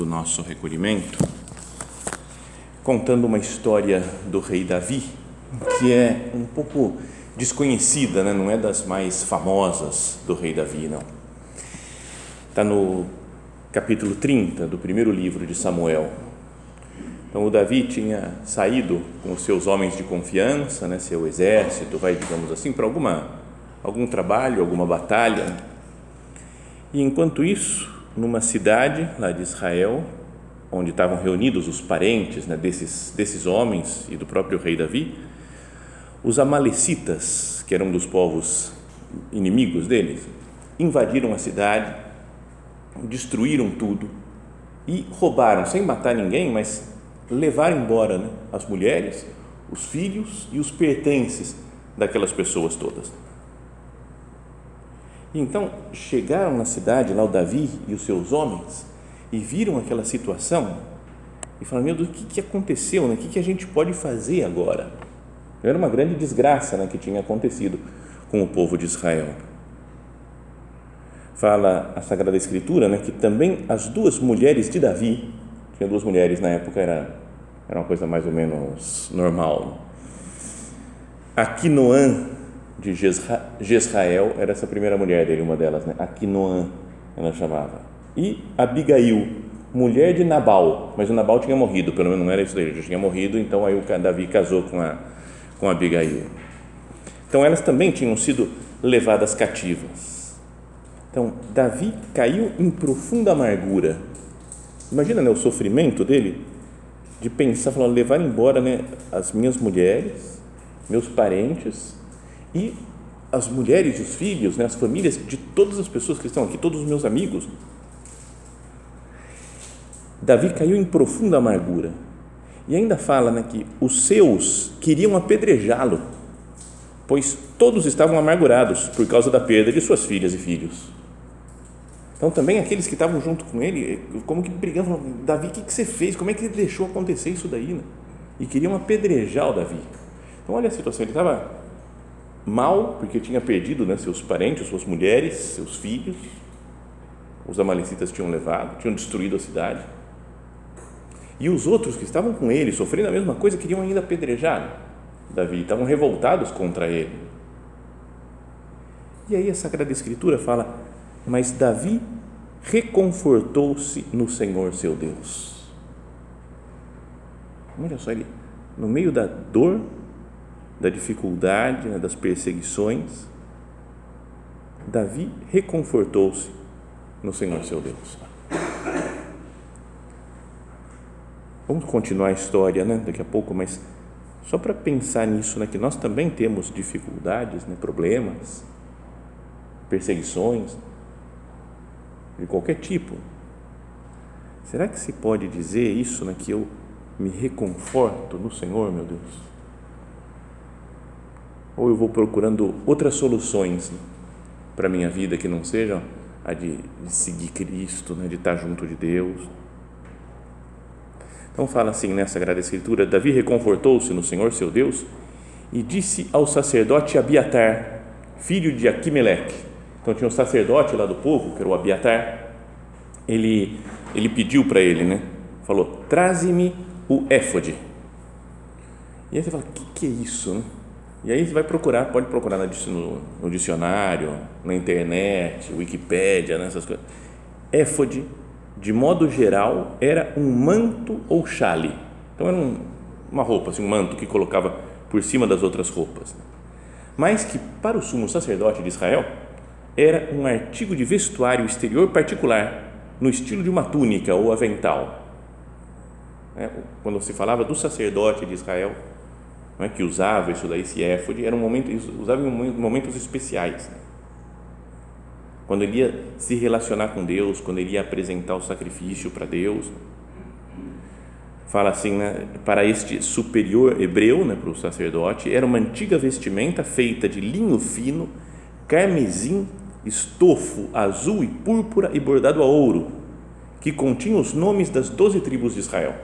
do nosso recolhimento contando uma história do rei Davi que é um pouco desconhecida, né? não é das mais famosas do rei Davi, não. Está no capítulo 30 do primeiro livro de Samuel. Então, o Davi tinha saído com os seus homens de confiança, né, seu exército, vai, digamos assim, para alguma, algum trabalho, alguma batalha. E enquanto isso, numa cidade lá de Israel, onde estavam reunidos os parentes né, desses, desses homens e do próprio rei Davi, os Amalecitas, que eram um dos povos inimigos deles, invadiram a cidade, destruíram tudo e roubaram, sem matar ninguém, mas levaram embora né, as mulheres, os filhos e os pertences daquelas pessoas todas. Então chegaram na cidade, lá o Davi e os seus homens, e viram aquela situação e falaram: Meu Deus, o que, que aconteceu? Né? O que, que a gente pode fazer agora? Era uma grande desgraça né, que tinha acontecido com o povo de Israel. Fala a Sagrada Escritura né, que também as duas mulheres de Davi, tinha duas mulheres na época, era, era uma coisa mais ou menos normal. Aquinoã de Jezrael era essa primeira mulher dele, uma delas, né? Aquinoã, ela chamava. E Abigail, mulher de Nabal, mas o Nabal tinha morrido, pelo menos não era isso dele, já tinha morrido, então aí o Davi casou com a com Abigail. Então elas também tinham sido levadas cativas. Então Davi caiu em profunda amargura. Imagina né, o sofrimento dele de pensar, falar, levar embora né, as minhas mulheres, meus parentes e as mulheres e os filhos, né, as famílias de todas as pessoas que estão aqui, todos os meus amigos. Davi caiu em profunda amargura. E ainda fala né, que os seus queriam apedrejá-lo, pois todos estavam amargurados por causa da perda de suas filhas e filhos. Então também aqueles que estavam junto com ele, como que brigavam, Davi, o que, que você fez? Como é que ele deixou acontecer isso daí? Né? E queriam apedrejar o Davi. Então olha a situação, ele estava mal, porque tinha perdido né, seus parentes, suas mulheres, seus filhos, os amalecitas tinham levado, tinham destruído a cidade. E os outros que estavam com ele, sofrendo a mesma coisa, queriam ainda apedrejar Davi, estavam revoltados contra ele. E aí a Sagrada Escritura fala: Mas Davi reconfortou-se no Senhor seu Deus. Olha só, ele, no meio da dor, da dificuldade, né, das perseguições, Davi reconfortou-se no Senhor seu Deus. Vamos continuar a história, né, daqui a pouco, mas só para pensar nisso, né, que nós também temos dificuldades, né, problemas, perseguições de qualquer tipo. Será que se pode dizer isso, né, que eu me reconforto no Senhor, meu Deus? Ou eu vou procurando outras soluções para a minha vida que não sejam a de, de seguir Cristo, né, de estar junto de Deus. Então fala assim nessa Sagrada Escritura: Davi reconfortou-se no Senhor seu Deus e disse ao sacerdote Abiatar, filho de Aquimeleque. Então tinha um sacerdote lá do povo, que era o Abiatar. Ele, ele pediu para ele, né? Falou: traze-me o éfode. E aí você fala: o que, que é isso? Né? E aí você vai procurar, pode procurar no, dicionário, na internet, Wikipédia, nessas coisas. Éfode de modo geral, era um manto ou chale. Então era um, uma roupa, assim, um manto que colocava por cima das outras roupas. Mas que para o sumo sacerdote de Israel era um artigo de vestuário exterior particular, no estilo de uma túnica ou avental. É, quando se falava do sacerdote de Israel, não é, que usava isso daí, esse éfode, era um momento, usava em momentos especiais. Né? Quando ele ia se relacionar com Deus, quando ele ia apresentar o sacrifício para Deus. Fala assim, né, para este superior hebreu, né, para o sacerdote, era uma antiga vestimenta feita de linho fino, carmesim estofo azul e púrpura e bordado a ouro, que continha os nomes das doze tribos de Israel.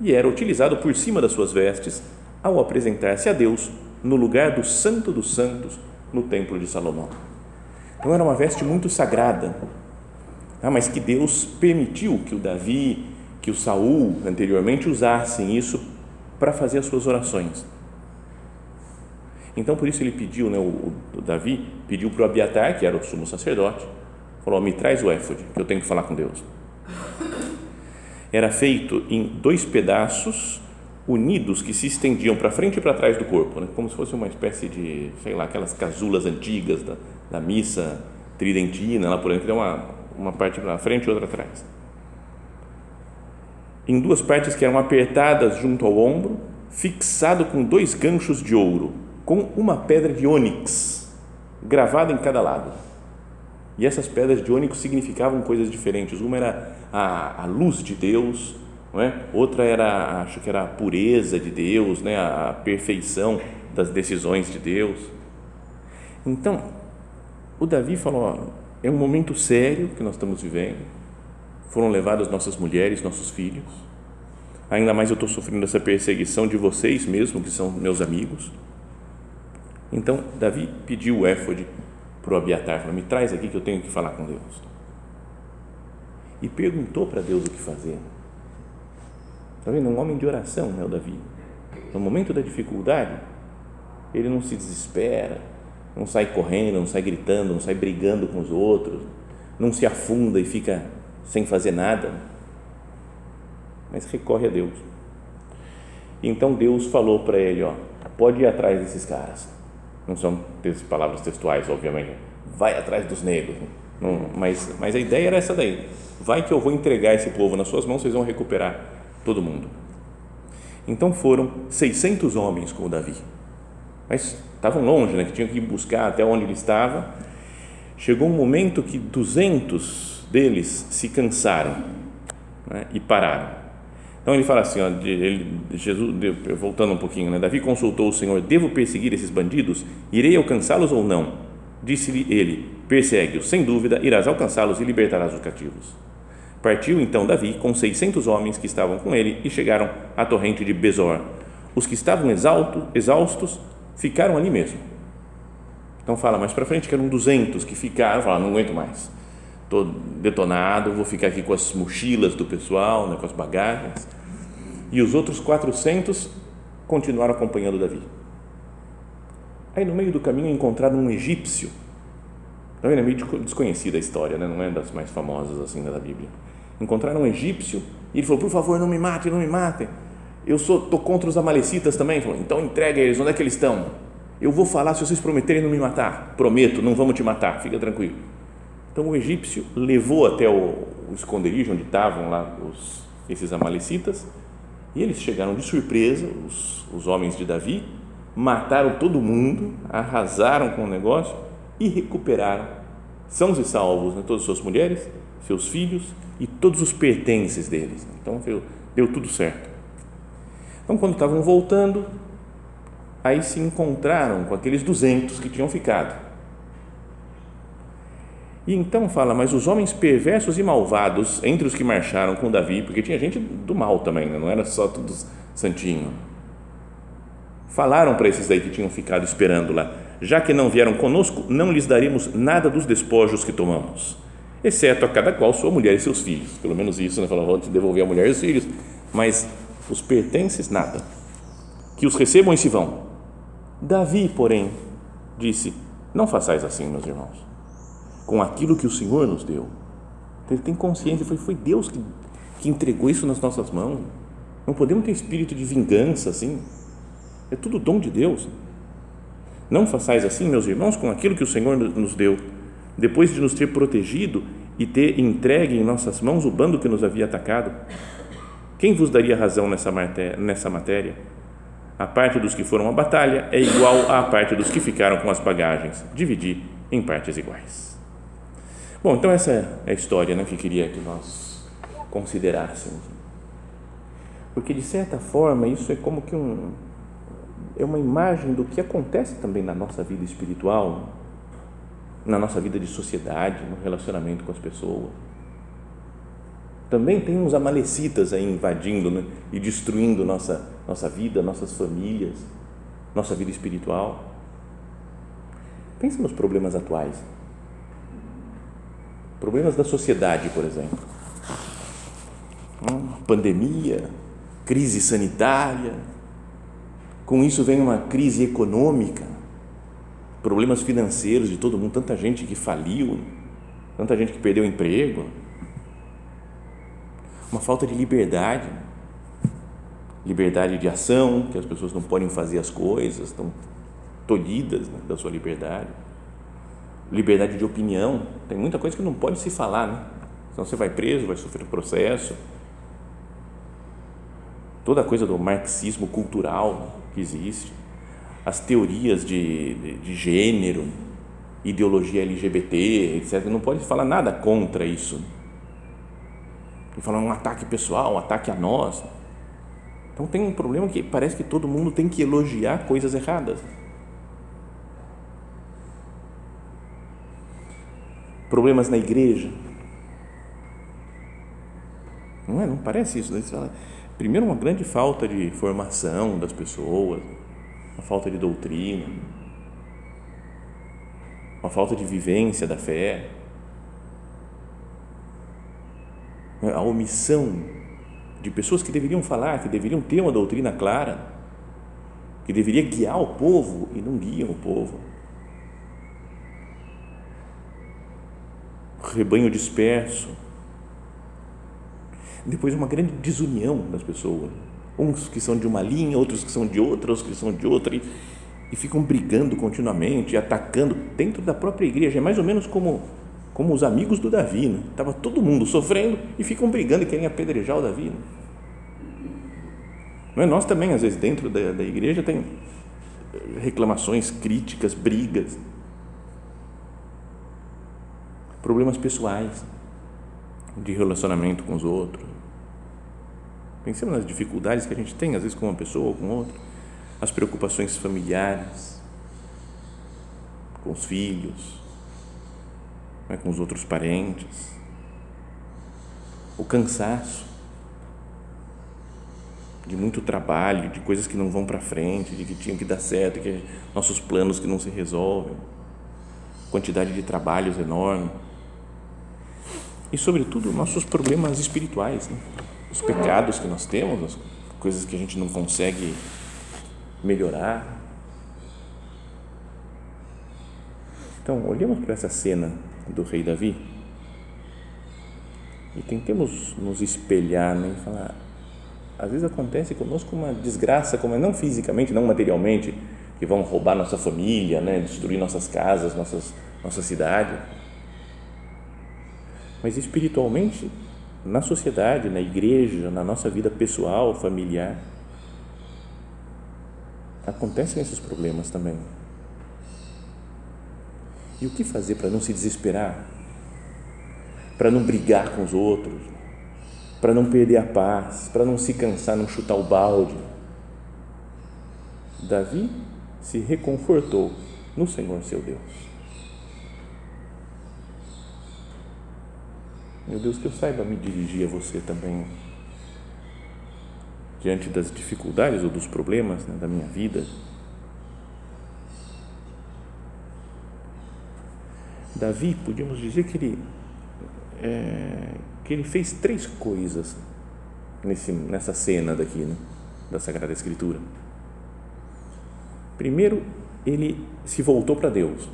E era utilizado por cima das suas vestes ao apresentar-se a Deus no lugar do Santo dos Santos no Templo de Salomão. Então era uma veste muito sagrada, ah, mas que Deus permitiu que o Davi, que o Saul anteriormente usassem isso para fazer as suas orações então, por isso ele pediu, né, o, o Davi pediu para o Abiatar, que era o sumo sacerdote, falou: me traz o éfode, que eu tenho que falar com Deus. Era feito em dois pedaços unidos que se estendiam para frente e para trás do corpo, né, como se fosse uma espécie de, sei lá, aquelas casulas antigas da, da missa tridentina, lá por dentro, uma, uma parte para frente e outra atrás. Em duas partes que eram apertadas junto ao ombro, fixado com dois ganchos de ouro com uma pedra de ônix gravada em cada lado. E essas pedras de ônix significavam coisas diferentes. Uma era a, a luz de Deus, não é? outra era, acho que era a pureza de Deus, né? a, perfeição das decisões de Deus. Então, o Davi falou: ó, é um momento sério que nós estamos vivendo. Foram levadas nossas mulheres, nossos filhos. Ainda mais eu estou sofrendo essa perseguição de vocês mesmo, que são meus amigos então, Davi pediu o éfode para o Abiatar, falou, me traz aqui que eu tenho que falar com Deus. E perguntou para Deus o que fazer. Está vendo? Um homem de oração, né, o Davi. No momento da dificuldade, ele não se desespera, não sai correndo, não sai gritando, não sai brigando com os outros, não se afunda e fica sem fazer nada, mas recorre a Deus. Então Deus falou para ele, ó, pode ir atrás desses caras não são palavras textuais, obviamente, vai atrás dos negros, não, mas, mas a ideia era essa daí, vai que eu vou entregar esse povo nas suas mãos, vocês vão recuperar todo mundo. Então foram 600 homens com Davi, mas estavam longe, né, que tinham que ir buscar até onde ele estava. Chegou um momento que 200 deles se cansaram né, e pararam então ele fala assim, ó, ele, Jesus, voltando um pouquinho, né? Davi consultou o Senhor: Devo perseguir esses bandidos? Irei alcançá-los ou não? Disse-lhe ele: Persegue-os, sem dúvida, irás alcançá-los e libertarás os cativos. Partiu então Davi com seiscentos homens que estavam com ele e chegaram à torrente de Besor. Os que estavam exalto, exaustos ficaram ali mesmo. Então fala mais para frente que eram duzentos que ficaram, falaram, não aguento mais estou detonado, vou ficar aqui com as mochilas do pessoal, né, com as bagagens. E os outros 400 continuaram acompanhando Davi. Aí no meio do caminho encontraram um egípcio. Tá vendo? É meio desconhecida a história, né? não é das mais famosas assim da Bíblia. Encontraram um egípcio e ele falou: Por favor, não me matem, não me matem. Eu sou tô contra os amalecitas também. Ele falou: Então entrega eles, onde é que eles estão? Eu vou falar se vocês prometerem não me matar. Prometo, não vamos te matar, fica tranquilo. Então o egípcio levou até o, o esconderijo onde estavam lá os, esses amalecitas e eles chegaram de surpresa, os, os homens de Davi, mataram todo mundo, arrasaram com o negócio e recuperaram, sãos e salvos, né, todas as suas mulheres, seus filhos e todos os pertences deles. Então deu, deu tudo certo. Então, quando estavam voltando, aí se encontraram com aqueles 200 que tinham ficado e então fala, mas os homens perversos e malvados entre os que marcharam com Davi, porque tinha gente do mal também, né? não era só todos santinho. Falaram para esses aí que tinham ficado esperando lá, já que não vieram conosco, não lhes daremos nada dos despojos que tomamos, exceto a cada qual sua mulher e seus filhos. Pelo menos isso, né? Falaram, vamos devolver a mulher e os filhos, mas os pertences, nada. Que os recebam e se vão. Davi, porém, disse: Não façais assim, meus irmãos com aquilo que o Senhor nos deu. Ele tem consciência, foi, foi Deus que, que entregou isso nas nossas mãos. Não podemos ter espírito de vingança assim. É tudo dom de Deus. Não façais assim, meus irmãos, com aquilo que o Senhor nos deu, depois de nos ter protegido e ter entregue em nossas mãos o bando que nos havia atacado. Quem vos daria razão nessa matéria? A parte dos que foram à batalha é igual à parte dos que ficaram com as bagagens. Dividir em partes iguais. Bom, então essa é a história né, que queria que nós considerássemos. Porque, de certa forma, isso é como que um, é uma imagem do que acontece também na nossa vida espiritual, na nossa vida de sociedade, no relacionamento com as pessoas. Também tem uns amalecitas aí invadindo né, e destruindo nossa, nossa vida, nossas famílias, nossa vida espiritual. Pensa nos problemas atuais Problemas da sociedade, por exemplo. Hum, pandemia, crise sanitária, com isso vem uma crise econômica, problemas financeiros de todo mundo, tanta gente que faliu, tanta gente que perdeu emprego, uma falta de liberdade, liberdade de ação, que as pessoas não podem fazer as coisas, estão tolhidas né, da sua liberdade liberdade de opinião. Tem muita coisa que não pode se falar, né? Senão você vai preso, vai sofrer processo. Toda a coisa do marxismo cultural que existe, as teorias de, de, de gênero, ideologia LGBT, etc. Não pode falar nada contra isso. E falar um ataque pessoal, um ataque a nós. Então tem um problema que parece que todo mundo tem que elogiar coisas erradas. problemas na igreja. Não é? Não parece isso? Né? Primeiro, uma grande falta de formação das pessoas, falta de doutrina, uma falta de vivência da fé, a omissão de pessoas que deveriam falar, que deveriam ter uma doutrina clara, que deveria guiar o povo e não guiam o povo. rebanho disperso. Depois, uma grande desunião das pessoas. Uns que são de uma linha, outros que são de outra, outros que são de outra, e, e ficam brigando continuamente, atacando dentro da própria igreja. É mais ou menos como, como os amigos do Davi. Né? Estava todo mundo sofrendo e ficam brigando e querem apedrejar o Davi. Né? Não é? Nós também, às vezes, dentro da, da igreja, tem reclamações, críticas, brigas problemas pessoais, de relacionamento com os outros. Pensemos nas dificuldades que a gente tem, às vezes, com uma pessoa ou com outra, as preocupações familiares, com os filhos, né, com os outros parentes, o cansaço de muito trabalho, de coisas que não vão para frente, de que tinham que dar certo, que nossos planos que não se resolvem, quantidade de trabalhos enorme e, sobretudo, nossos problemas espirituais, né? Os pecados que nós temos, as coisas que a gente não consegue melhorar. Então, olhemos para essa cena do rei Davi e tentemos nos espelhar né, e falar. Às vezes acontece conosco uma desgraça, como é, não fisicamente, não materialmente, que vão roubar nossa família, né, destruir nossas casas, nossas, nossa cidade mas espiritualmente, na sociedade, na igreja, na nossa vida pessoal, familiar, acontecem esses problemas também. E o que fazer para não se desesperar? Para não brigar com os outros? Para não perder a paz? Para não se cansar, não chutar o balde? Davi se reconfortou no Senhor seu Deus. Meu Deus, que eu saiba me dirigir a você também diante das dificuldades ou dos problemas né, da minha vida. Davi, podíamos dizer que ele, é, que ele fez três coisas nesse, nessa cena daqui, né, da Sagrada Escritura. Primeiro, ele se voltou para Deus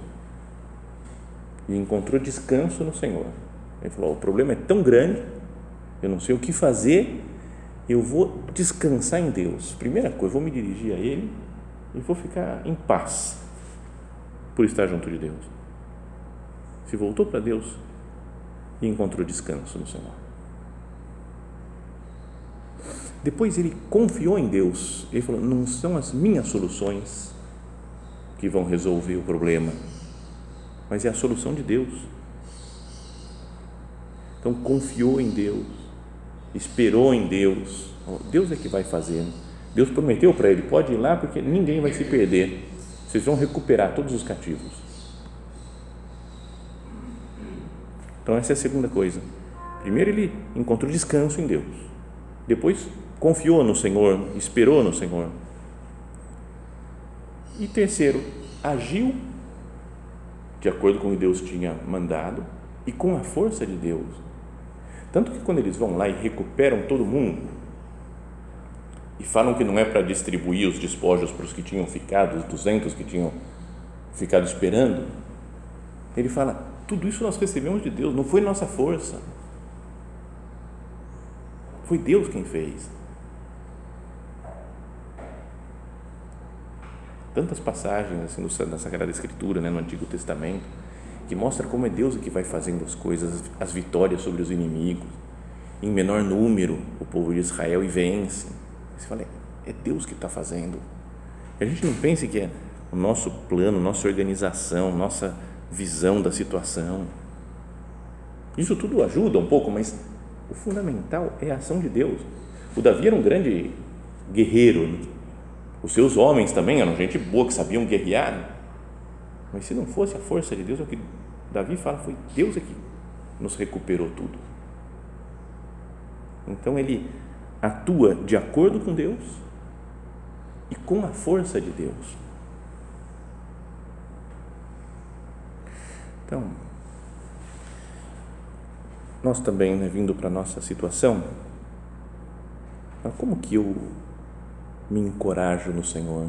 e encontrou descanso no Senhor Ele falou: o problema é tão grande, eu não sei o que fazer, eu vou descansar em Deus. Primeira coisa, vou me dirigir a Ele e vou ficar em paz por estar junto de Deus. Se voltou para Deus e encontrou descanso no Senhor. Depois ele confiou em Deus. Ele falou: não são as minhas soluções que vão resolver o problema, mas é a solução de Deus. Então confiou em Deus, esperou em Deus. Deus é que vai fazer. Deus prometeu para ele: pode ir lá porque ninguém vai se perder. Vocês vão recuperar todos os cativos. Então, essa é a segunda coisa. Primeiro, ele encontrou descanso em Deus. Depois, confiou no Senhor, esperou no Senhor. E terceiro, agiu de acordo com o que Deus tinha mandado e com a força de Deus. Tanto que quando eles vão lá e recuperam todo mundo e falam que não é para distribuir os despojos para os que tinham ficado, os 200 que tinham ficado esperando, ele fala: tudo isso nós recebemos de Deus, não foi nossa força. Foi Deus quem fez. Tantas passagens assim na Sagrada Escritura, né, no Antigo Testamento, que mostra como é Deus que vai fazendo as coisas, as vitórias sobre os inimigos. Em menor número, o povo de Israel e vence. Você fala, é Deus que está fazendo. a gente não pense que é o nosso plano, nossa organização, nossa visão da situação. Isso tudo ajuda um pouco, mas o fundamental é a ação de Deus. O Davi era um grande guerreiro, né? Os seus homens também eram gente boa que sabiam guerrear. Mas se não fosse a força de Deus, é o que Davi fala, foi Deus é que nos recuperou tudo. Então ele atua de acordo com Deus e com a força de Deus. Então, nós também, né, vindo para a nossa situação, como que eu me encorajo no Senhor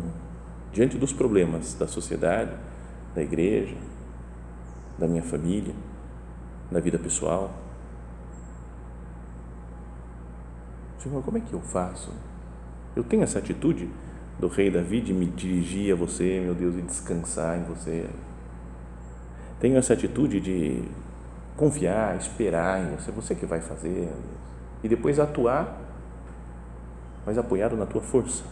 diante dos problemas da sociedade, da igreja, da minha família, da vida pessoal. Senhor, como é que eu faço? Eu tenho essa atitude do rei Davi de me dirigir a você, meu Deus, e descansar em você. Tenho essa atitude de confiar, esperar em você, você que vai fazer, e depois atuar mas apoiado na tua força.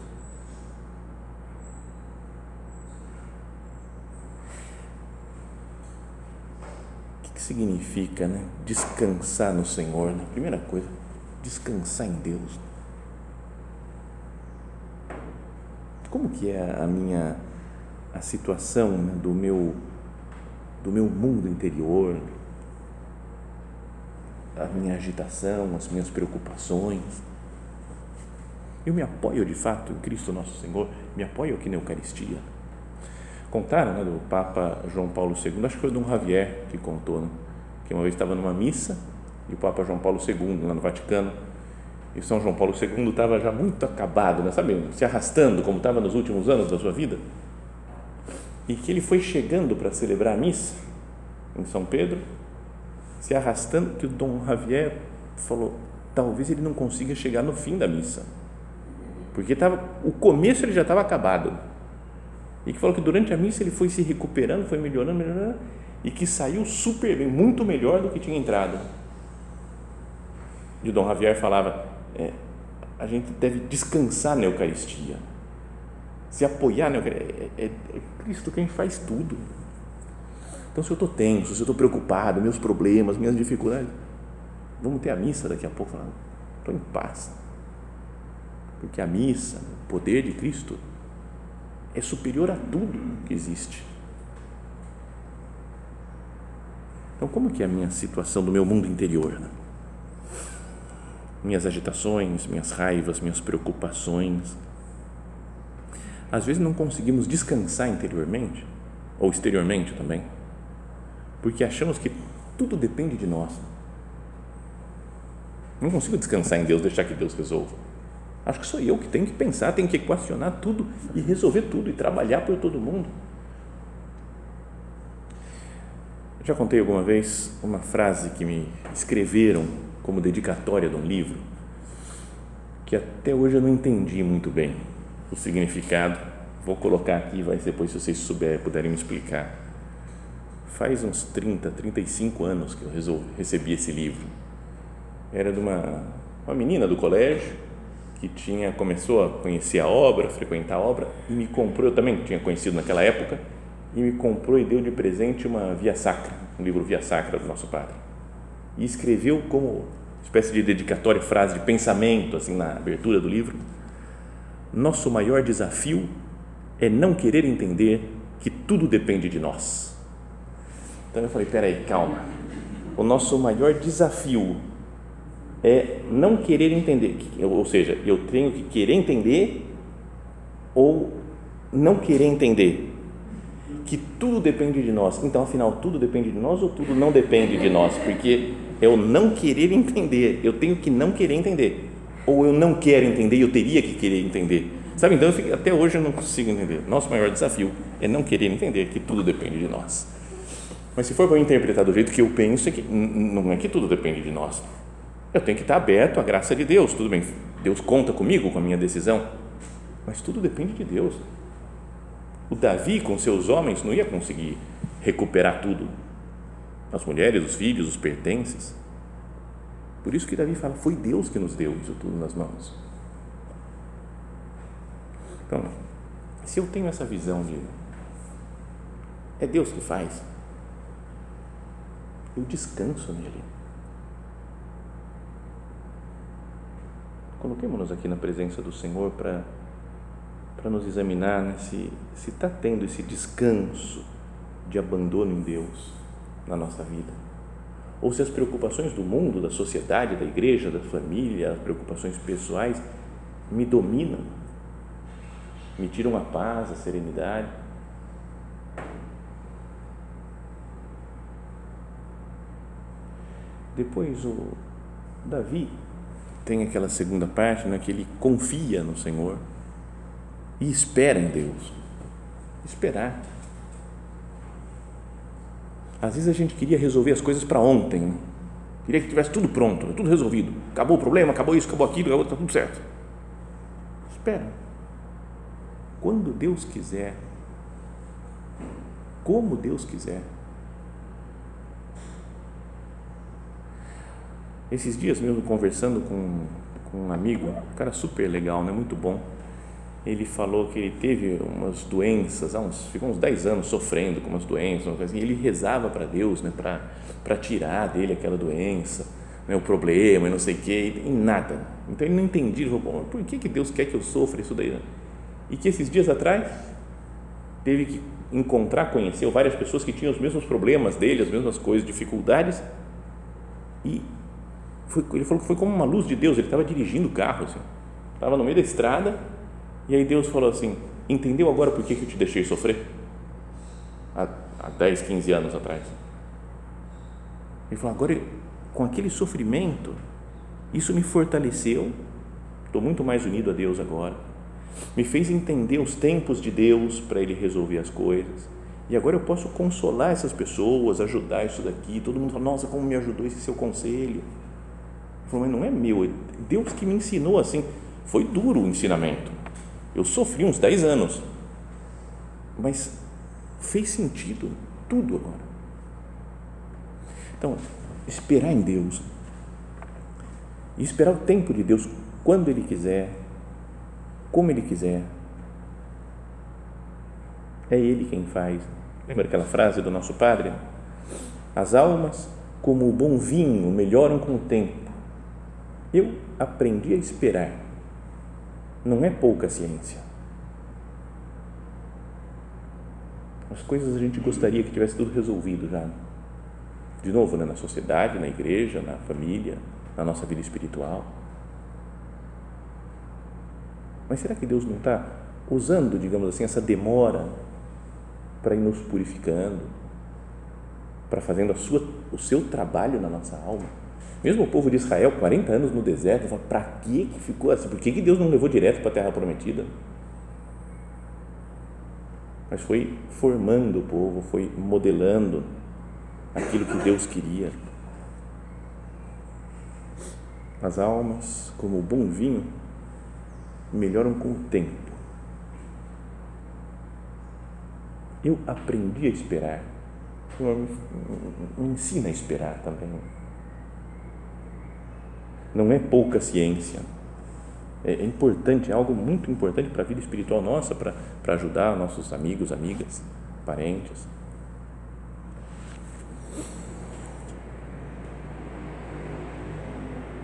O que, que significa né? descansar no Senhor? Né? Primeira coisa, descansar em Deus. Como que é a minha a situação né, do meu do meu mundo interior, a minha agitação, as minhas preocupações? Eu me apoio de fato em Cristo Nosso Senhor, me apoio aqui na Eucaristia. Contaram né, do Papa João Paulo II, acho que foi Dom Javier que contou, né, que uma vez estava numa missa e o Papa João Paulo II, lá no Vaticano, e São João Paulo II estava já muito acabado, né, sabe, se arrastando, como estava nos últimos anos da sua vida, e que ele foi chegando para celebrar a missa em São Pedro, se arrastando, que o Dom Javier falou: talvez ele não consiga chegar no fim da missa porque tava, o começo ele já estava acabado. E que falou que durante a missa ele foi se recuperando, foi melhorando, melhorando, e que saiu super bem, muito melhor do que tinha entrado. E o Dom Javier falava: é, a gente deve descansar na Eucaristia, se apoiar na Eucaristia. É, é, é Cristo quem faz tudo. Então, se eu estou tenso, se eu estou preocupado, meus problemas, minhas dificuldades, vamos ter a missa daqui a pouco, estou em paz porque a missa, o poder de Cristo, é superior a tudo que existe. Então, como que é a minha situação do meu mundo interior? Né? Minhas agitações, minhas raivas, minhas preocupações. Às vezes não conseguimos descansar interiormente ou exteriormente também, porque achamos que tudo depende de nós. Não consigo descansar em Deus, deixar que Deus resolva Acho que sou eu que tenho que pensar, tenho que equacionar tudo e resolver tudo e trabalhar por todo mundo. Já contei alguma vez uma frase que me escreveram como dedicatória de um livro, que até hoje eu não entendi muito bem o significado. Vou colocar aqui, vai depois se vocês souberem, puderem me explicar. Faz uns 30, 35 anos que eu resolvi, recebi esse livro. Era de uma, uma menina do colégio que tinha começou a conhecer a obra, frequentar a obra e me comprou, eu também tinha conhecido naquela época, e me comprou e deu de presente uma Via Sacra, um livro Via Sacra do nosso padre. E escreveu como espécie de dedicatória, frase de pensamento assim na abertura do livro. Nosso maior desafio é não querer entender que tudo depende de nós. Então eu falei, peraí, calma. O nosso maior desafio é não querer entender, ou seja, eu tenho que querer entender ou não querer entender que tudo depende de nós. Então, afinal, tudo depende de nós ou tudo não depende de nós? Porque eu não querer entender, eu tenho que não querer entender. Ou eu não quero entender eu teria que querer entender. Sabe, então, fico, até hoje eu não consigo entender. Nosso maior desafio é não querer entender que tudo depende de nós. Mas se for para interpretar do jeito que eu penso, é que não é que tudo depende de nós. Eu tenho que estar aberto à graça de Deus. Tudo bem, Deus conta comigo, com a minha decisão. Mas tudo depende de Deus. O Davi, com seus homens, não ia conseguir recuperar tudo. As mulheres, os filhos, os pertences. Por isso que Davi fala: foi Deus que nos deu isso tudo nas mãos. Então, se eu tenho essa visão de é Deus que faz, eu descanso nele. Coloquemos-nos aqui na presença do Senhor para para nos examinar né, se está tendo esse descanso de abandono em Deus na nossa vida. Ou se as preocupações do mundo, da sociedade, da igreja, da família, as preocupações pessoais me dominam, me tiram a paz, a serenidade. Depois o Davi tem aquela segunda parte, né, que ele confia no Senhor e espera em Deus. Esperar. Às vezes a gente queria resolver as coisas para ontem. Né? Queria que tivesse tudo pronto, tudo resolvido. Acabou o problema, acabou isso, acabou aquilo, acabou, está tudo certo. Espera. Quando Deus quiser, como Deus quiser. Esses dias mesmo conversando com, com um amigo, um cara super legal, né? muito bom ele falou que ele teve umas doenças, há uns, ficou uns 10 anos sofrendo com umas doenças, assim, e ele rezava para Deus né, para tirar dele aquela doença, né, o problema e não sei o quê, e nada. Então ele não entendia, ele falou, por que, que Deus quer que eu sofra isso daí? E que esses dias atrás teve que encontrar, conheceu várias pessoas que tinham os mesmos problemas dele, as mesmas coisas, dificuldades, e foi, ele falou que foi como uma luz de Deus, ele estava dirigindo o carro, assim, estava no meio da estrada, e aí Deus falou assim: Entendeu agora por que, que eu te deixei sofrer? Há, há 10, 15 anos atrás. Ele falou: Agora, com aquele sofrimento, isso me fortaleceu. Estou muito mais unido a Deus agora. Me fez entender os tempos de Deus para Ele resolver as coisas. E agora eu posso consolar essas pessoas, ajudar isso daqui. Todo mundo fala: Nossa, como me ajudou esse seu conselho. Falou: Mas não é meu, é Deus que me ensinou assim. Foi duro o ensinamento eu sofri uns 10 anos, mas fez sentido tudo agora. Então, esperar em Deus e esperar o tempo de Deus quando Ele quiser, como Ele quiser. É Ele quem faz. Lembra aquela frase do nosso Padre? As almas, como o bom vinho, melhoram com o tempo. Eu aprendi a esperar não é pouca ciência. As coisas a gente gostaria que tivesse tudo resolvido já. De novo, né? na sociedade, na igreja, na família, na nossa vida espiritual. Mas será que Deus não está usando, digamos assim, essa demora para ir nos purificando, para fazendo sua, o seu trabalho na nossa alma? Mesmo o povo de Israel, 40 anos no deserto, para que que ficou assim? Por que, que Deus não levou direto para a terra prometida? Mas foi formando o povo, foi modelando. aquilo que Deus queria. As almas, como o bom vinho, melhoram com o tempo. Eu aprendi a esperar. O Senhor me, me ensina a esperar também. Não é pouca ciência. É, é importante, é algo muito importante para a vida espiritual nossa, para, para ajudar nossos amigos, amigas, parentes.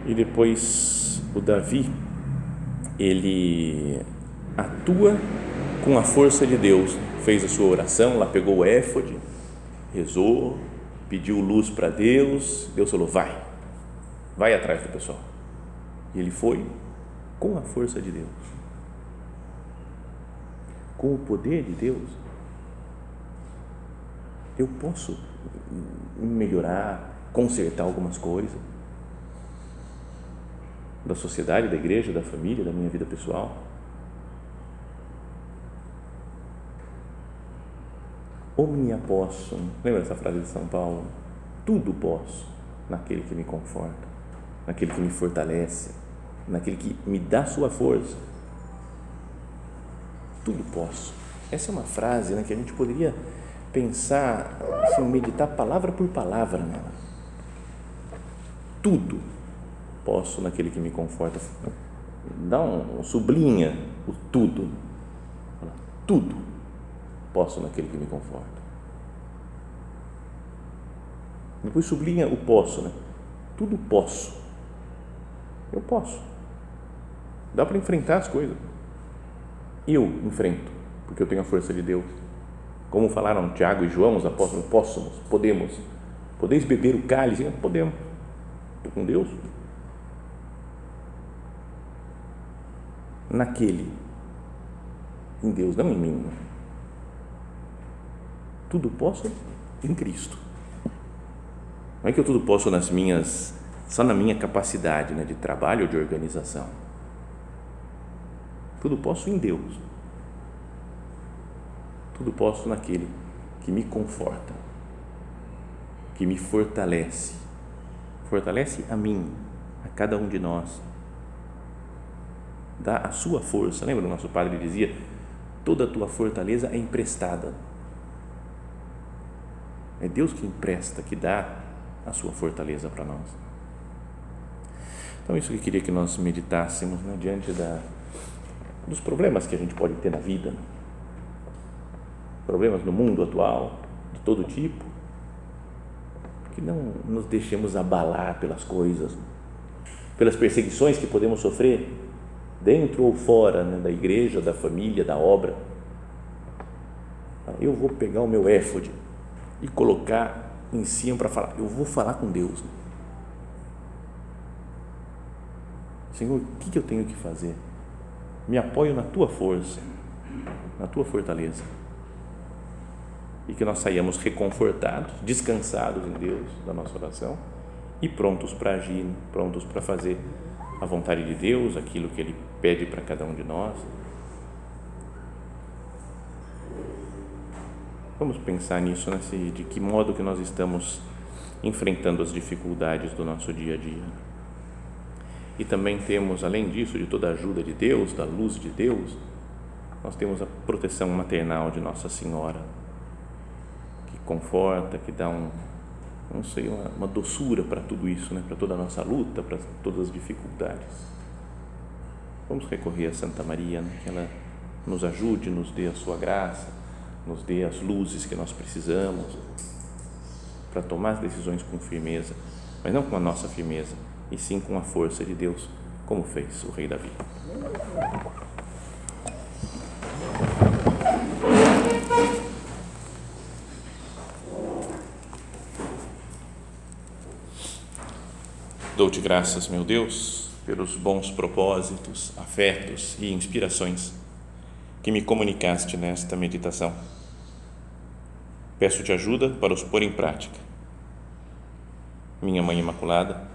E depois o Davi, ele atua com a força de Deus. Fez a sua oração, lá pegou o éfode, rezou, pediu luz para Deus. Deus falou: vai, vai atrás do pessoal. E ele foi com a força de Deus, com o poder de Deus. Eu posso melhorar, consertar algumas coisas da sociedade, da igreja, da família, da minha vida pessoal. Omnia posso, lembra essa frase de São Paulo? Tudo posso naquele que me conforta, naquele que me fortalece, naquele que me dá sua força. Tudo posso. Essa é uma frase né, que a gente poderia pensar, assim, meditar palavra por palavra nela. Tudo posso naquele que me conforta. Dá um, sublinha o tudo. Tudo posso naquele que me conforta. Depois sublinha o posso, né? Tudo posso. Eu posso. Dá para enfrentar as coisas. Eu enfrento, porque eu tenho a força de Deus. Como falaram Tiago e João, os apóstolos, possamos, podemos. Podeis beber o cálice? Podemos. Estou com Deus. naquele, em Deus, não em mim. Tudo posso em Cristo. Não é que eu tudo posso nas minhas, só na minha capacidade né, de trabalho ou de organização. Tudo posso em Deus. Tudo posso naquele que me conforta, que me fortalece. Fortalece a mim, a cada um de nós dá a sua força. Lembra o nosso padre dizia: toda a tua fortaleza é emprestada. É Deus que empresta, que dá a sua fortaleza para nós. Então, isso que queria que nós meditássemos né, diante da, dos problemas que a gente pode ter na vida, problemas no mundo atual, de todo tipo, que não nos deixemos abalar pelas coisas, pelas perseguições que podemos sofrer dentro ou fora né, da igreja, da família, da obra. Eu vou pegar o meu éfode e colocar em cima para falar, eu vou falar com Deus. Senhor, o que eu tenho que fazer? Me apoio na tua força, na tua fortaleza. E que nós saiamos reconfortados, descansados em Deus da nossa oração e prontos para agir, prontos para fazer a vontade de Deus, aquilo que Ele pede para cada um de nós. Vamos pensar nisso, né? de que modo que nós estamos enfrentando as dificuldades do nosso dia a dia. E também temos, além disso, de toda a ajuda de Deus, da luz de Deus, nós temos a proteção maternal de Nossa Senhora, que conforta, que dá um, não sei, uma, uma doçura para tudo isso, né? para toda a nossa luta, para todas as dificuldades. Vamos recorrer a Santa Maria, né? que ela nos ajude, nos dê a sua graça, nos dê as luzes que nós precisamos para tomar as decisões com firmeza, mas não com a nossa firmeza, e sim com a força de Deus, como fez o rei Davi. Dou-te graças, meu Deus, pelos bons propósitos, afetos e inspirações que me comunicaste nesta meditação. Peço-te ajuda para os pôr em prática. Minha Mãe Imaculada,